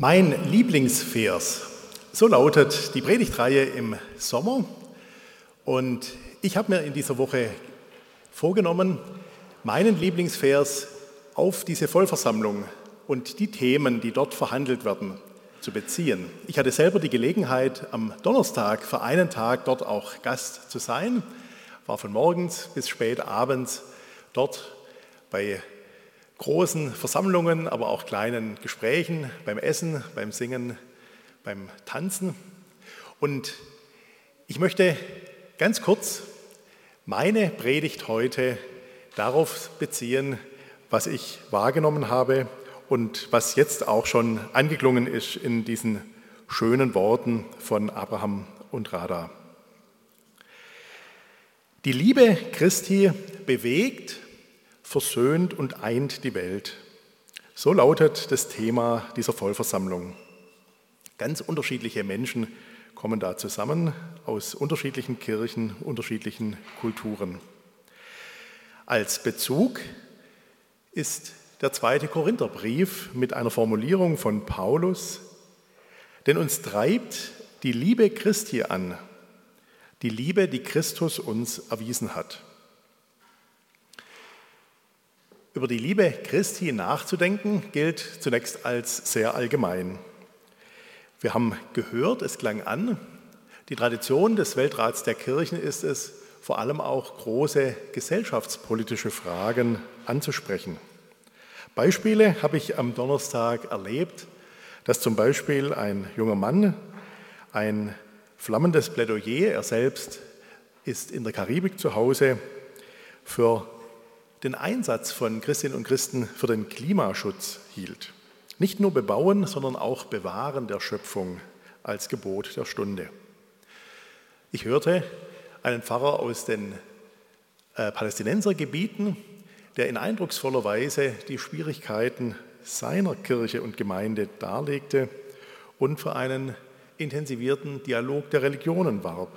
Mein Lieblingsvers, so lautet die Predigtreihe im Sommer. Und ich habe mir in dieser Woche vorgenommen, meinen Lieblingsvers auf diese Vollversammlung und die Themen, die dort verhandelt werden, zu beziehen. Ich hatte selber die Gelegenheit, am Donnerstag für einen Tag dort auch Gast zu sein, war von morgens bis spät abends dort bei großen Versammlungen, aber auch kleinen Gesprächen, beim Essen, beim Singen, beim Tanzen. Und ich möchte ganz kurz meine Predigt heute darauf beziehen, was ich wahrgenommen habe und was jetzt auch schon angeklungen ist in diesen schönen Worten von Abraham und Rada. Die Liebe Christi bewegt versöhnt und eint die Welt. So lautet das Thema dieser Vollversammlung. Ganz unterschiedliche Menschen kommen da zusammen aus unterschiedlichen Kirchen, unterschiedlichen Kulturen. Als Bezug ist der zweite Korintherbrief mit einer Formulierung von Paulus, denn uns treibt die Liebe Christi an, die Liebe, die Christus uns erwiesen hat. Über die Liebe Christi nachzudenken gilt zunächst als sehr allgemein. Wir haben gehört, es klang an, die Tradition des Weltrats der Kirchen ist es, vor allem auch große gesellschaftspolitische Fragen anzusprechen. Beispiele habe ich am Donnerstag erlebt, dass zum Beispiel ein junger Mann ein flammendes Plädoyer, er selbst ist in der Karibik zu Hause, für den Einsatz von Christinnen und Christen für den Klimaschutz hielt. Nicht nur bebauen, sondern auch bewahren der Schöpfung als Gebot der Stunde. Ich hörte einen Pfarrer aus den äh, Palästinensergebieten, der in eindrucksvoller Weise die Schwierigkeiten seiner Kirche und Gemeinde darlegte und für einen intensivierten Dialog der Religionen warb.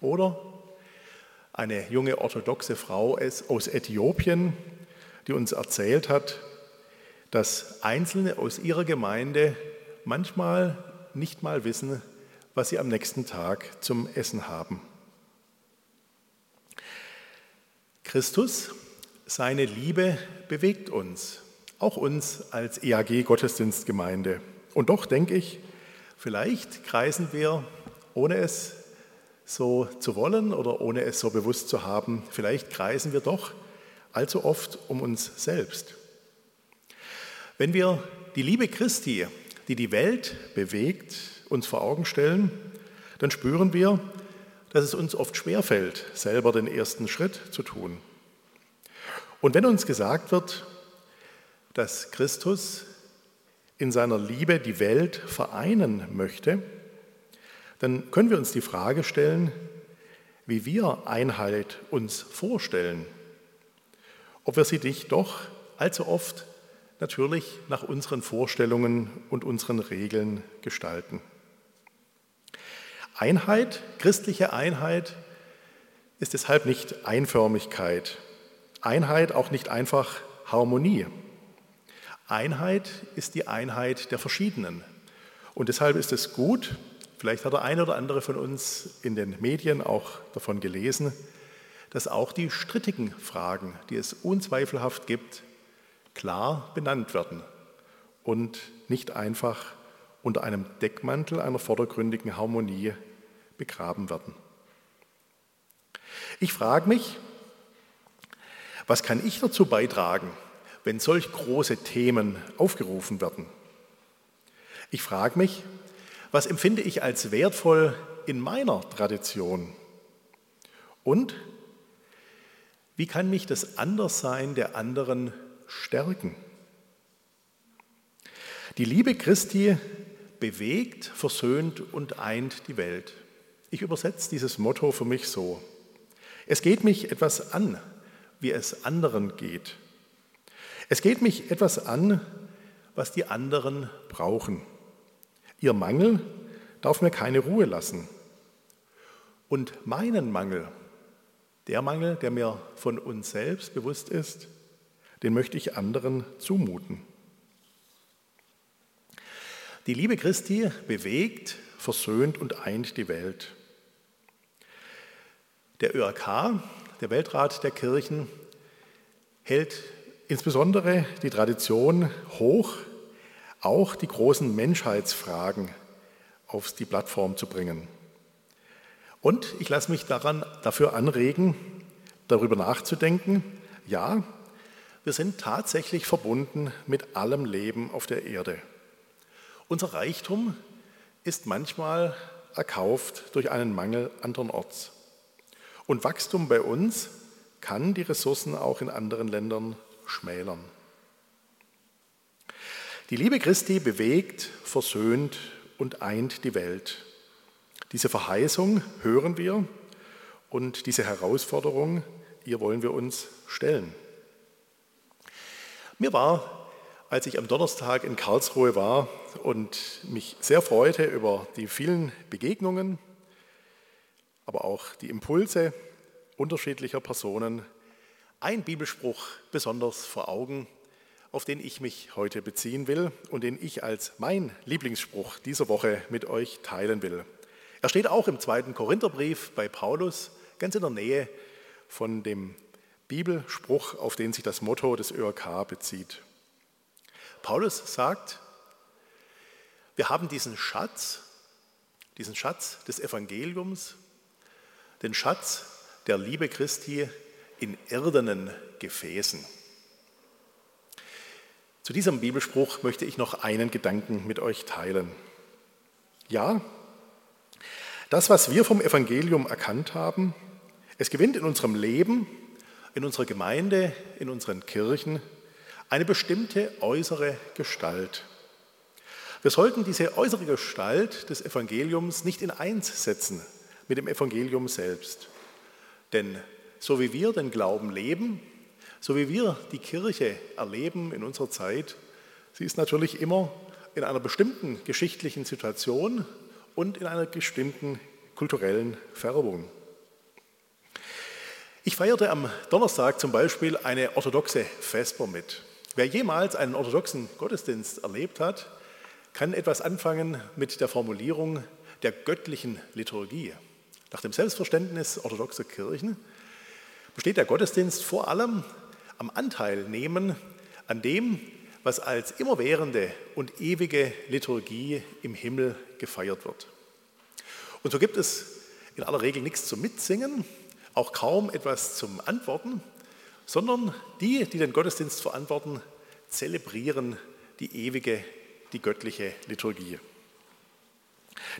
Oder eine junge orthodoxe Frau aus Äthiopien, die uns erzählt hat, dass Einzelne aus ihrer Gemeinde manchmal nicht mal wissen, was sie am nächsten Tag zum Essen haben. Christus, seine Liebe bewegt uns, auch uns als EAG Gottesdienstgemeinde. Und doch denke ich, vielleicht kreisen wir, ohne es so zu wollen oder ohne es so bewusst zu haben, vielleicht kreisen wir doch allzu oft um uns selbst. Wenn wir die Liebe Christi, die die Welt bewegt, uns vor Augen stellen, dann spüren wir, dass es uns oft schwerfällt, selber den ersten Schritt zu tun. Und wenn uns gesagt wird, dass Christus in seiner Liebe die Welt vereinen möchte, dann können wir uns die Frage stellen, wie wir Einheit uns vorstellen. Ob wir sie nicht doch allzu oft natürlich nach unseren Vorstellungen und unseren Regeln gestalten. Einheit, christliche Einheit, ist deshalb nicht Einförmigkeit. Einheit auch nicht einfach Harmonie. Einheit ist die Einheit der Verschiedenen. Und deshalb ist es gut, Vielleicht hat der eine oder andere von uns in den Medien auch davon gelesen, dass auch die strittigen Fragen, die es unzweifelhaft gibt, klar benannt werden und nicht einfach unter einem Deckmantel einer vordergründigen Harmonie begraben werden. Ich frage mich, was kann ich dazu beitragen, wenn solch große Themen aufgerufen werden? Ich frage mich, was empfinde ich als wertvoll in meiner Tradition? Und wie kann mich das Anderssein der anderen stärken? Die Liebe Christi bewegt, versöhnt und eint die Welt. Ich übersetze dieses Motto für mich so. Es geht mich etwas an, wie es anderen geht. Es geht mich etwas an, was die anderen brauchen. Ihr Mangel darf mir keine Ruhe lassen. Und meinen Mangel, der Mangel, der mir von uns selbst bewusst ist, den möchte ich anderen zumuten. Die Liebe Christi bewegt, versöhnt und eint die Welt. Der ÖRK, der Weltrat der Kirchen, hält insbesondere die Tradition hoch, auch die großen Menschheitsfragen auf die Plattform zu bringen. Und ich lasse mich daran dafür anregen, darüber nachzudenken, ja, wir sind tatsächlich verbunden mit allem Leben auf der Erde. Unser Reichtum ist manchmal erkauft durch einen Mangel andernorts. Und Wachstum bei uns kann die Ressourcen auch in anderen Ländern schmälern. Die Liebe Christi bewegt, versöhnt und eint die Welt. Diese Verheißung hören wir und diese Herausforderung, ihr wollen wir uns stellen. Mir war, als ich am Donnerstag in Karlsruhe war und mich sehr freute über die vielen Begegnungen, aber auch die Impulse unterschiedlicher Personen, ein Bibelspruch besonders vor Augen, auf den ich mich heute beziehen will und den ich als mein Lieblingsspruch dieser Woche mit euch teilen will. Er steht auch im zweiten Korintherbrief bei Paulus, ganz in der Nähe von dem Bibelspruch, auf den sich das Motto des ÖRK bezieht. Paulus sagt, wir haben diesen Schatz, diesen Schatz des Evangeliums, den Schatz der Liebe Christi in irdenen Gefäßen. Zu diesem Bibelspruch möchte ich noch einen Gedanken mit euch teilen. Ja, das, was wir vom Evangelium erkannt haben, es gewinnt in unserem Leben, in unserer Gemeinde, in unseren Kirchen eine bestimmte äußere Gestalt. Wir sollten diese äußere Gestalt des Evangeliums nicht in eins setzen mit dem Evangelium selbst. Denn so wie wir den Glauben leben, so wie wir die Kirche erleben in unserer Zeit, sie ist natürlich immer in einer bestimmten geschichtlichen Situation und in einer bestimmten kulturellen Färbung. Ich feierte am Donnerstag zum Beispiel eine orthodoxe Vesper mit. Wer jemals einen orthodoxen Gottesdienst erlebt hat, kann etwas anfangen mit der Formulierung der göttlichen Liturgie. Nach dem Selbstverständnis orthodoxer Kirchen besteht der Gottesdienst vor allem am Anteil nehmen an dem, was als immerwährende und ewige Liturgie im Himmel gefeiert wird. Und so gibt es in aller Regel nichts zum Mitsingen, auch kaum etwas zum Antworten, sondern die, die den Gottesdienst verantworten, zelebrieren die ewige, die göttliche Liturgie.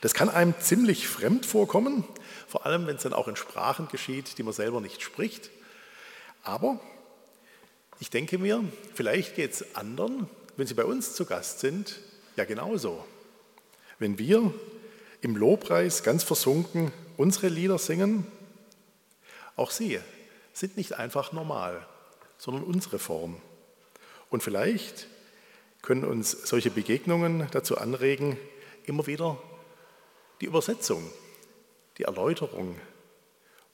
Das kann einem ziemlich fremd vorkommen, vor allem wenn es dann auch in Sprachen geschieht, die man selber nicht spricht. Aber ich denke mir, vielleicht geht es anderen, wenn sie bei uns zu Gast sind, ja genauso. Wenn wir im Lobpreis ganz versunken unsere Lieder singen, auch sie sind nicht einfach normal, sondern unsere Form. Und vielleicht können uns solche Begegnungen dazu anregen, immer wieder die Übersetzung, die Erläuterung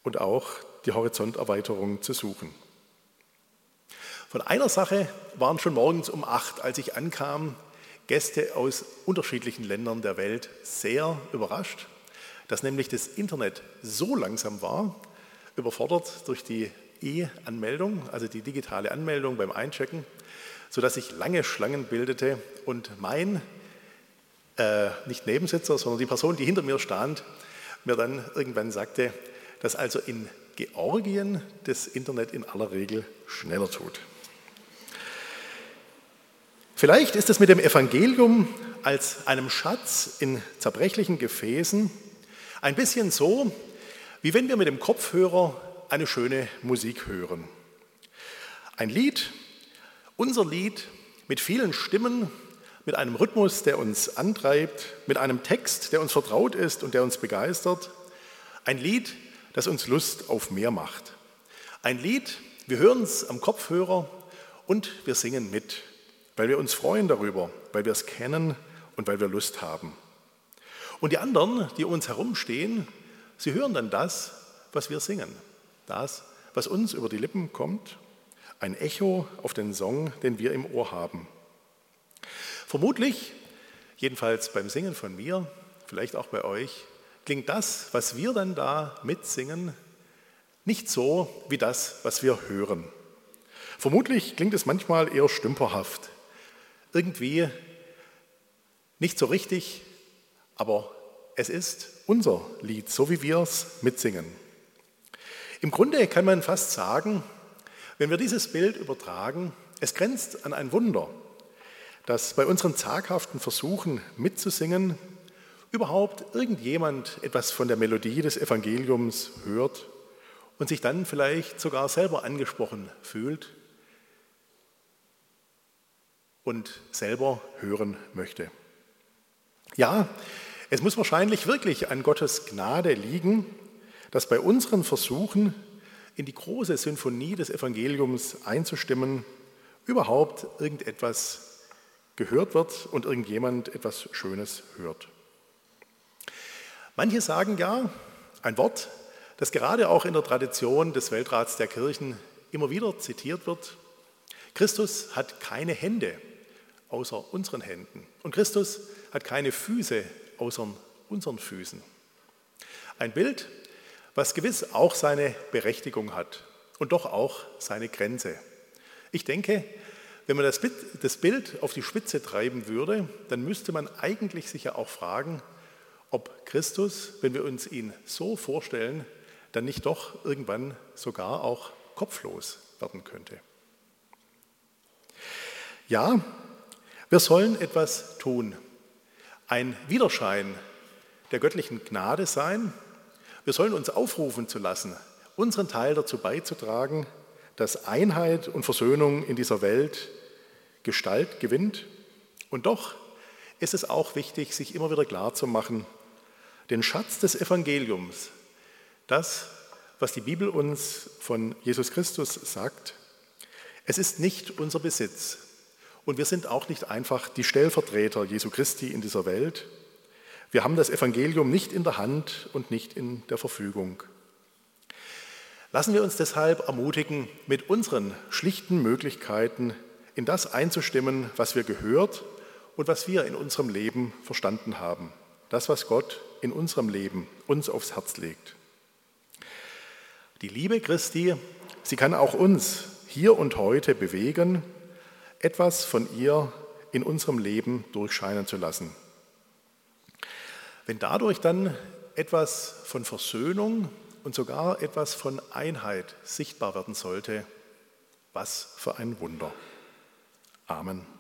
und auch die Horizonterweiterung zu suchen. Von einer Sache waren schon morgens um acht, als ich ankam, Gäste aus unterschiedlichen Ländern der Welt sehr überrascht, dass nämlich das Internet so langsam war, überfordert durch die E-Anmeldung, also die digitale Anmeldung beim Einchecken, sodass sich lange Schlangen bildete und mein, äh, nicht Nebensitzer, sondern die Person, die hinter mir stand, mir dann irgendwann sagte, dass also in Georgien das Internet in aller Regel schneller tut. Vielleicht ist es mit dem Evangelium als einem Schatz in zerbrechlichen Gefäßen ein bisschen so, wie wenn wir mit dem Kopfhörer eine schöne Musik hören. Ein Lied, unser Lied mit vielen Stimmen, mit einem Rhythmus, der uns antreibt, mit einem Text, der uns vertraut ist und der uns begeistert. Ein Lied, das uns Lust auf mehr macht. Ein Lied, wir hören es am Kopfhörer und wir singen mit weil wir uns freuen darüber, weil wir es kennen und weil wir Lust haben. Und die anderen, die um uns herumstehen, sie hören dann das, was wir singen, das, was uns über die Lippen kommt, ein Echo auf den Song, den wir im Ohr haben. Vermutlich Jedenfalls beim Singen von mir, vielleicht auch bei euch, klingt das, was wir dann da mitsingen, nicht so wie das, was wir hören. Vermutlich klingt es manchmal eher stümperhaft, irgendwie nicht so richtig, aber es ist unser Lied, so wie wir es mitsingen. Im Grunde kann man fast sagen, wenn wir dieses Bild übertragen, es grenzt an ein Wunder, dass bei unseren zaghaften Versuchen mitzusingen überhaupt irgendjemand etwas von der Melodie des Evangeliums hört und sich dann vielleicht sogar selber angesprochen fühlt und selber hören möchte. Ja, es muss wahrscheinlich wirklich an Gottes Gnade liegen, dass bei unseren Versuchen in die große Sinfonie des Evangeliums einzustimmen, überhaupt irgendetwas gehört wird und irgendjemand etwas Schönes hört. Manche sagen ja, ein Wort, das gerade auch in der Tradition des Weltrats der Kirchen immer wieder zitiert wird, Christus hat keine Hände außer unseren Händen und Christus hat keine Füße außer unseren Füßen. Ein Bild, was gewiss auch seine Berechtigung hat und doch auch seine Grenze. Ich denke, wenn man das Bild auf die Spitze treiben würde, dann müsste man eigentlich sich ja auch fragen, ob Christus, wenn wir uns ihn so vorstellen, dann nicht doch irgendwann sogar auch kopflos werden könnte. Ja, wir sollen etwas tun, ein Widerschein der göttlichen Gnade sein. Wir sollen uns aufrufen zu lassen, unseren Teil dazu beizutragen, dass Einheit und Versöhnung in dieser Welt Gestalt gewinnt. Und doch ist es auch wichtig, sich immer wieder klarzumachen, den Schatz des Evangeliums, das, was die Bibel uns von Jesus Christus sagt, es ist nicht unser Besitz. Und wir sind auch nicht einfach die Stellvertreter Jesu Christi in dieser Welt. Wir haben das Evangelium nicht in der Hand und nicht in der Verfügung. Lassen wir uns deshalb ermutigen, mit unseren schlichten Möglichkeiten in das einzustimmen, was wir gehört und was wir in unserem Leben verstanden haben. Das, was Gott in unserem Leben uns aufs Herz legt. Die Liebe Christi, sie kann auch uns hier und heute bewegen, etwas von ihr in unserem Leben durchscheinen zu lassen. Wenn dadurch dann etwas von Versöhnung und sogar etwas von Einheit sichtbar werden sollte, was für ein Wunder. Amen.